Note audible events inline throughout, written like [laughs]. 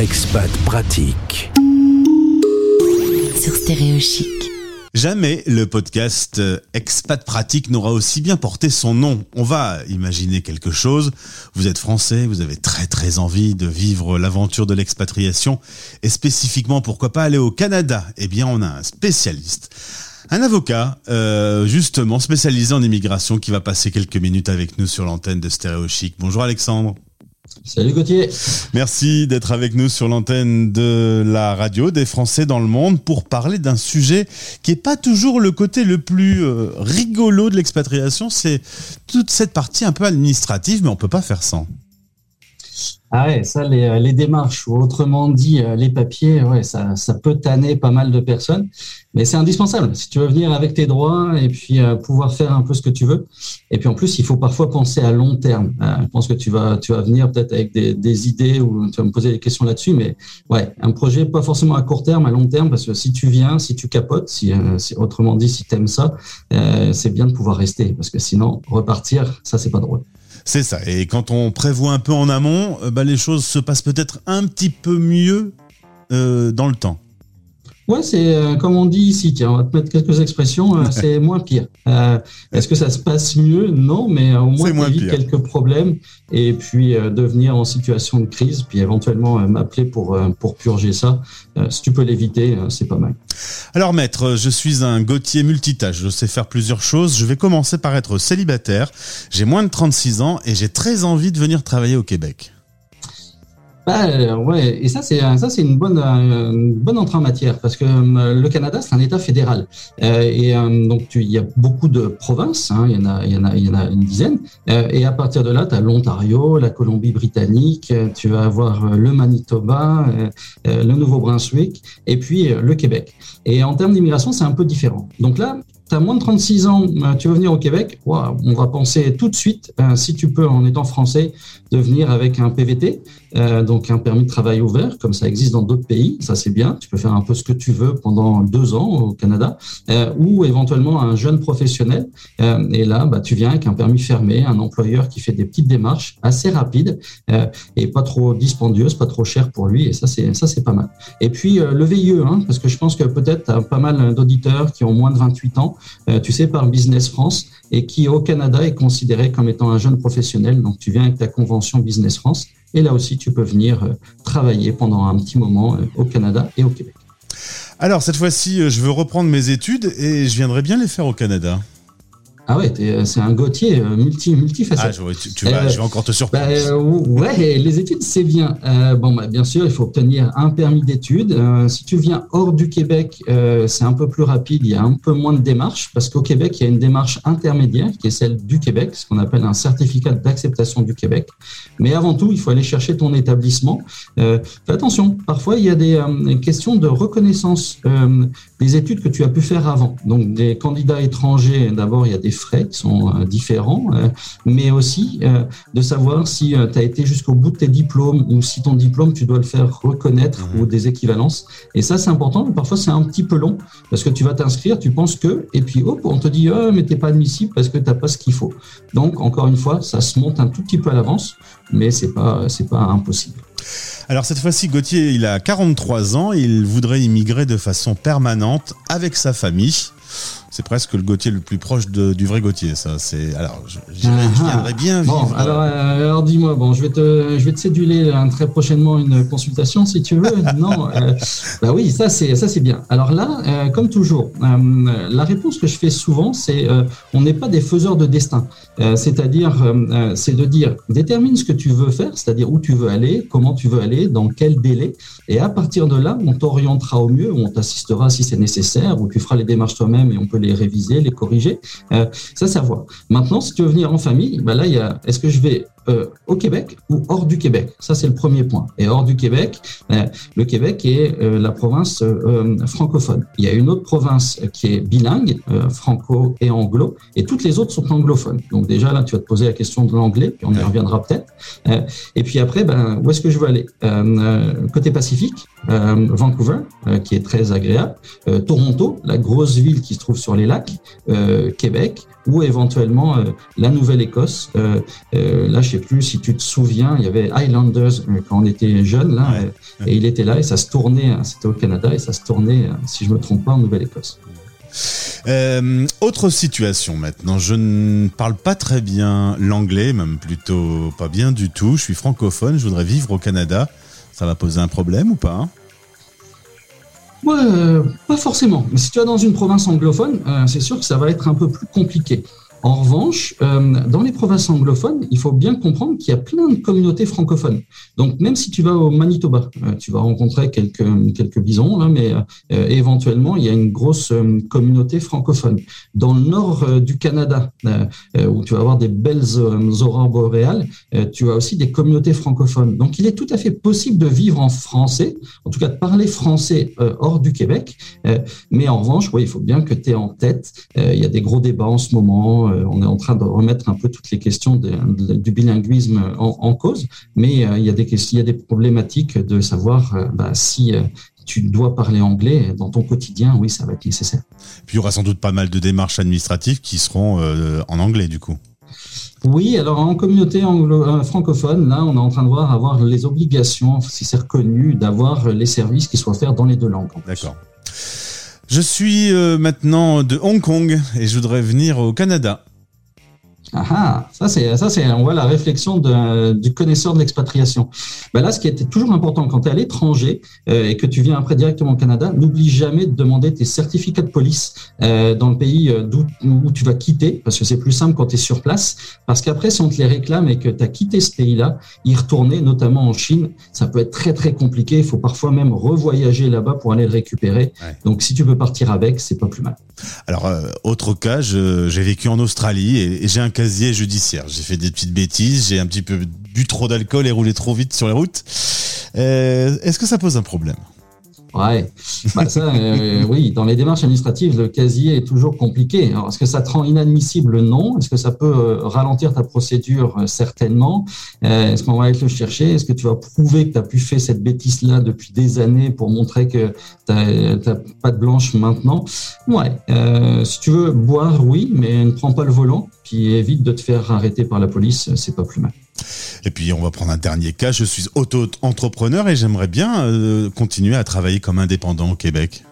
Expat pratique. Sur Stéréochic. Jamais le podcast euh, Expat Pratique n'aura aussi bien porté son nom. On va imaginer quelque chose. Vous êtes français, vous avez très très envie de vivre l'aventure de l'expatriation et spécifiquement pourquoi pas aller au Canada? Eh bien on a un spécialiste. Un avocat, euh, justement spécialisé en immigration, qui va passer quelques minutes avec nous sur l'antenne de Stéréo Chic. Bonjour Alexandre. Salut Gauthier. Merci d'être avec nous sur l'antenne de la radio des Français dans le monde pour parler d'un sujet qui est pas toujours le côté le plus euh, rigolo de l'expatriation, c'est toute cette partie un peu administrative, mais on peut pas faire sans. Ah ouais, ça, les, euh, les, démarches, ou autrement dit, euh, les papiers, ouais, ça, ça peut tanner pas mal de personnes, mais c'est indispensable. Si tu veux venir avec tes droits et puis euh, pouvoir faire un peu ce que tu veux. Et puis en plus, il faut parfois penser à long terme. je pense que tu vas, tu vas venir peut-être avec des, idées ou tu vas me poser des questions là-dessus, mais ouais, un projet pas forcément à court terme, à long terme, parce que si tu viens, si tu capotes, si, si autrement dit, si tu aimes ça, c'est bien de pouvoir rester, parce que sinon, repartir, ça, c'est pas drôle. C'est ça. Et quand on prévoit un peu en amont, euh, bah, les choses se passent peut-être un petit peu mieux euh, dans le temps. Ouais, c'est euh, comme on dit ici, tiens, on va te mettre quelques expressions, euh, c'est [laughs] moins pire. Euh, est-ce que ça se passe mieux? Non, mais au moins, moins évite quelques problèmes et puis devenir en situation de crise, puis éventuellement m'appeler pour, pour purger ça. si tu peux l'éviter, c'est pas mal. Alors maître, je suis un Gauthier multitâche, je sais faire plusieurs choses. Je vais commencer par être célibataire, j'ai moins de 36 ans et j'ai très envie de venir travailler au Québec. Bah, ouais, et ça c'est ça c'est une bonne une bonne entrée en matière parce que euh, le Canada c'est un État fédéral euh, et euh, donc il y a beaucoup de provinces, hein, il y en a il y en a il y en a une dizaine et à partir de là tu as l'Ontario, la Colombie-Britannique, tu vas avoir le Manitoba, le Nouveau-Brunswick et puis le Québec. Et en termes d'immigration c'est un peu différent. Donc là tu as moins de 36 ans, tu veux venir au Québec, on va penser tout de suite, si tu peux, en étant français, de venir avec un PVT, euh, donc un permis de travail ouvert, comme ça existe dans d'autres pays. Ça, c'est bien. Tu peux faire un peu ce que tu veux pendant deux ans au Canada, euh, ou éventuellement un jeune professionnel. Euh, et là, bah, tu viens avec un permis fermé, un employeur qui fait des petites démarches assez rapides et pas trop dispendieuses, pas trop chères pour lui. Et ça, c'est ça, c'est pas mal. Et puis le VIE, hein, parce que je pense que peut-être pas mal d'auditeurs qui ont moins de 28 ans. Tu sais, par Business France et qui au Canada est considéré comme étant un jeune professionnel. Donc tu viens avec ta convention Business France et là aussi tu peux venir euh, travailler pendant un petit moment euh, au Canada et au Québec. Alors cette fois-ci, euh, je veux reprendre mes études et je viendrai bien les faire au Canada. Ah ouais, euh, c'est un Gauthier euh, multi, multifacette. Ah, tu, tu vas, je vais encore te surprendre. Bah, ouais, les études, c'est bien. Euh, bon, bah, bien sûr, il faut obtenir un permis d'études. si tu viens hors du Québec, c'est un peu plus rapide, il y a un peu moins de démarches, parce qu'au Québec, il y a une démarche intermédiaire qui est celle du Québec, ce qu'on appelle un certificat d'acceptation du Québec. Mais avant tout, il faut aller chercher ton établissement. fais attention, parfois, il y a des questions de reconnaissance des études que tu as pu faire avant. Donc, des candidats étrangers, d'abord, il y a des frais qui sont euh, différents, euh, mais aussi euh, de savoir si tu as été jusqu'au bout de tes diplômes ou si ton diplôme, tu dois le faire reconnaître mhm. ou des équivalences. Et ça, c'est important, mais parfois c'est un petit peu long parce que tu vas t'inscrire, tu penses que, et puis hop, on te dit, oh, mais t'es pas admissible parce que tu n'as pas ce qu'il faut. Donc, encore une fois, ça se monte un tout petit peu à l'avance, mais c'est pas, c'est pas impossible. Alors cette fois-ci, Gauthier, il a 43 ans, il voudrait immigrer de façon permanente avec sa famille c'est presque le Gauthier le plus proche du vrai Gauthier. Ça, c'est alors, je, viendrai bien bon, vivre. Alors, euh, alors dis-moi, bon, je vais te, je vais te céduler très prochainement une consultation si tu veux. [laughs] non, euh, bah oui, ça c'est, ça c'est bien. Alors là, euh, comme toujours, la réponse que je fais souvent, c'est, on n'est pas des faiseurs de destin. c'est-à-dire, c'est de dire, détermine ce que tu veux faire, c'est-à-dire où tu veux aller, comment tu veux aller, dans quel délai, et à partir de là, on t'orientera au mieux, on t'assistera si c'est nécessaire, ou tu feras les démarches toi-même et on peut les réviser, les corriger. Euh, ça, à voir. Maintenant, si tu veux venir en famille, bah là, il y a, est-ce que je vais euh, au Québec ou hors du Québec Ça, c'est le premier point. Et hors du Québec, euh, le Québec est la province francophone. Il y a une autre province qui est bilingue, franco et anglo, et toutes les autres sont anglophones. Donc déjà, là, tu vas te poser la question de l'anglais, puis on y reviendra peut-être. et puis après, ben, où est-ce que je veux aller? Côté Pacifique, Vancouver, qui est très agréable, Toronto, la grosse ville qui se trouve sur les lacs, Québec, ou éventuellement la Nouvelle-Écosse. là, je sais plus si tu te souviens, il y avait Highlanders quand on était jeune là, et il était là et ça se tournait. Hein, c'était au Canada et ça se tournait, si je me trompe pas, en Nouvelle-Écosse. Euh, autre situation maintenant. Je ne parle pas très bien l'anglais, même plutôt pas bien du tout. Je suis francophone, je voudrais vivre au Canada. Ça va poser un problème ou pas hein? Ouais, euh, pas forcément. Mais si tu es dans une province anglophone, euh, c'est sûr que ça va être un peu plus compliqué. En revanche, euh, dans les provinces anglophones, il faut bien comprendre qu'il y a plein de communautés francophones. Donc, même si tu vas au Manitoba, euh, tu vas rencontrer quelques, quelques bisons, là, mais euh, éventuellement, il y a une grosse communauté francophone. Dans le nord du Canada, où tu vas avoir des belles aurores boréales, tu as aussi des communautés francophones. Donc, il est tout à fait possible de vivre en français, en tout cas de parler français hors du Québec. mais en revanche, il faut bien que tu aies en tête, il y a des gros débats en ce moment on est en train de remettre un peu toutes les questions du bilinguisme en, cause, mais euh, il y a des questions, il y a des problématiques de savoir euh, bah, si tu dois parler anglais dans ton quotidien, oui, ça va être nécessaire. Puis il y aura sans doute pas mal de démarches administratives qui seront en anglais du coup. Oui, alors en communauté anglo francophone, là, on est en train de voir avoir les obligations, si c'est reconnu, d'avoir les services qui soient faits dans les deux langues. D'accord. Je suis euh, maintenant de Hong Kong et je voudrais venir au Canada. Ah, ah ça c'est ça c'est on voit la réflexion de, du connaisseur de l'expatriation. Ben là, ce qui était toujours important quand tu es à l'étranger euh, et que tu viens après directement au Canada, n'oublie jamais de demander tes certificats de police euh, dans le pays euh, d'où où tu vas quitter, parce que c'est plus simple quand tu es sur place. Parce qu'après, si on te les réclame et que tu as quitté ce pays-là, y retourner, notamment en Chine, ça peut être très très compliqué. Il faut parfois même revoyager là-bas pour aller le récupérer. Donc si tu peux partir avec, c'est pas plus mal. Alors autre cas, j'ai vécu en Australie et, et j'ai un casier judiciaire. J'ai fait des petites bêtises, j'ai un petit peu bu trop d'alcool et roulé trop vite sur les routes. Euh, est-ce que ça pose un problème? Ouais, bah ça, euh, oui, dans les démarches administratives, le casier est toujours compliqué. est-ce que ça te rend inadmissible? Non. Est-ce que ça peut euh, ralentir ta procédure Certainement? est-ce qu'on va aller le chercher Est-ce que tu vas prouver que tu as pu faire cette bêtise-là depuis des années pour montrer que tu n'as pas de blanche maintenant? Ouais. si tu veux boire, oui, mais ne prends pas le volant qui évite de te faire arrêter par la police, c'est pas plus mal. Et puis on va prendre un dernier cas, je suis auto-entrepreneur et j'aimerais bien euh, continuer à travailler comme indépendant au Québec.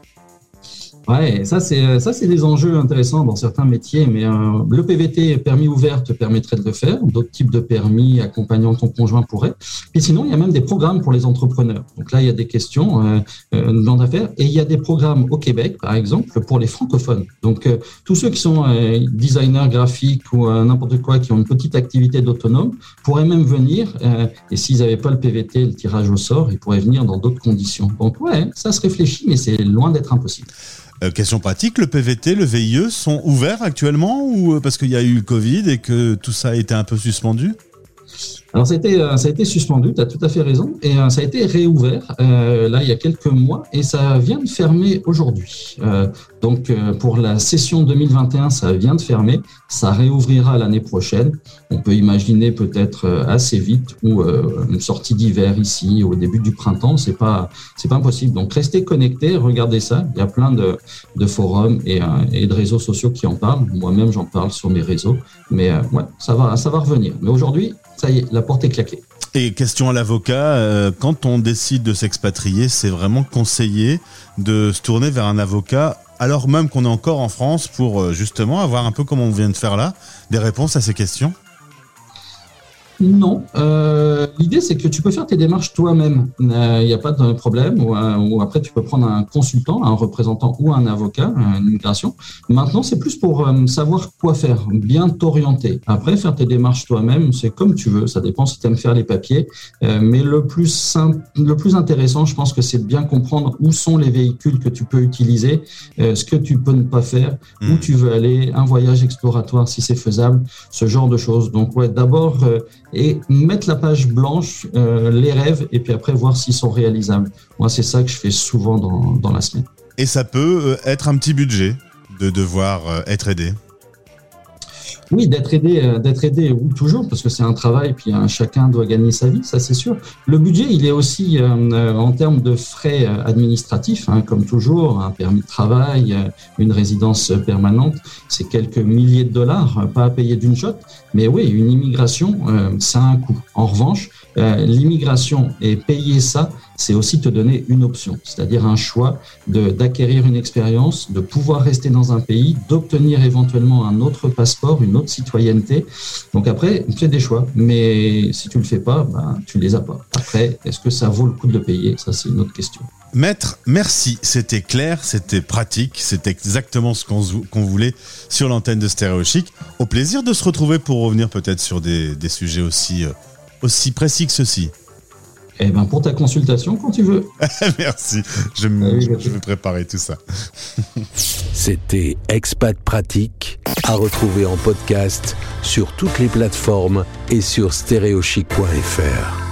Ouais, ça c'est euh, ça c'est des enjeux intéressants dans certains métiers, mais euh, le PVT permis ouvert te permettrait de le faire. D'autres types de permis accompagnant ton conjoint pourraient. Et sinon, il y a même des programmes pour les entrepreneurs. Donc là, il y a des questions euh, euh dans et il y a des programmes au Québec, par exemple, pour les francophones. Donc tous ceux qui sont designers graphiques ou n'importe quoi, qui ont une petite activité d'autonome, pourraient même venir. et s'ils n'avaient pas le PVT, le tirage au sort, ils pourraient venir dans d'autres conditions. Donc ouais, ça se réfléchit, mais c'est loin d'être impossible. Euh, question pratique, le PVT, le VIE sont ouverts actuellement ou euh, parce qu'il y a eu le Covid et que tout ça a été un peu suspendu? Alors, ça a été, euh, ça a été suspendu, tu as tout à fait raison, et euh, ça a été réouvert euh, là il y a quelques mois, et ça vient de fermer aujourd'hui. donc, pour la session 2021, ça vient de fermer, ça réouvrira l'année prochaine. On peut imaginer peut-être assez vite ou une sortie d'hiver ici au début du printemps, c'est pas c'est pas impossible. Donc, restez connectés, regardez ça. Il y a plein de, forums et, et de réseaux sociaux qui en parlent. Moi-même, j'en parle sur mes réseaux, mais ouais, ça va ça va revenir. Mais aujourd'hui, ça y est, la porte est claquée. Et question à l'avocat, euh, quand on décide de s'expatrier, c'est vraiment conseillé de se tourner vers un avocat alors même qu'on est encore en France pour euh, justement avoir un peu comme on vient de faire là, des réponses à ces questions? Non. Euh, L'idée, c'est que tu peux faire tes démarches toi-même. Il euh, n'y a pas de problème. Ou, euh, ou, après, tu peux prendre un consultant, un représentant ou un avocat, une immigration. Maintenant, c'est plus pour savoir quoi faire, bien t'orienter. Après, faire tes démarches toi-même, c'est comme tu veux. Ça dépend si tu aimes faire les papiers. mais le plus, simple, le plus intéressant, je pense que c'est de bien comprendre où sont les véhicules que tu peux utiliser, ce que tu peux ne pas faire, où hmm. tu veux aller, un voyage exploratoire si c'est faisable, ce genre de choses. Donc, ouais, d'abord et mettre la page blanche, euh, les rêves, et puis après voir s'ils sont réalisables. Moi, c'est ça que je fais souvent dans, dans la semaine. Et ça peut euh, être un petit budget de devoir euh, être aidé Oui, d'être aidé, euh, d'être aidé, oui, toujours, parce que c'est un travail, puis hein, chacun doit gagner sa vie, ça c'est sûr. Le budget, il est aussi euh, en termes de frais administratifs, hein, comme toujours, un permis de travail, une résidence permanente, c'est quelques milliers de dollars, pas à payer d'une shot. Mais oui, une immigration, ça a un coût. En revanche, l'immigration et payer ça, c'est aussi te donner une option, c'est-à-dire un choix d'acquérir une expérience, de pouvoir rester dans un pays, d'obtenir éventuellement un autre passeport, une citoyenneté. Donc après, tu fais des choix, mais si tu le fais pas, ben, tu les as pas. Après, est-ce que ça vaut le coup de le payer? Ça, c'est une autre question. Maître, merci. C'était clair, c'était pratique, c'était exactement ce qu'on voulait sur l'antenne de Stéréo Chic. Au plaisir de se retrouver pour revenir peut-être sur des, sujets aussi, euh, aussi précis que ceci. Eh ben pour ta consultation quand tu veux. [laughs] Merci. Je, ah je vais préparer tout ça. [laughs] C'était Expat Pratique à retrouver en podcast sur toutes les plateformes et sur stéréochic.fr.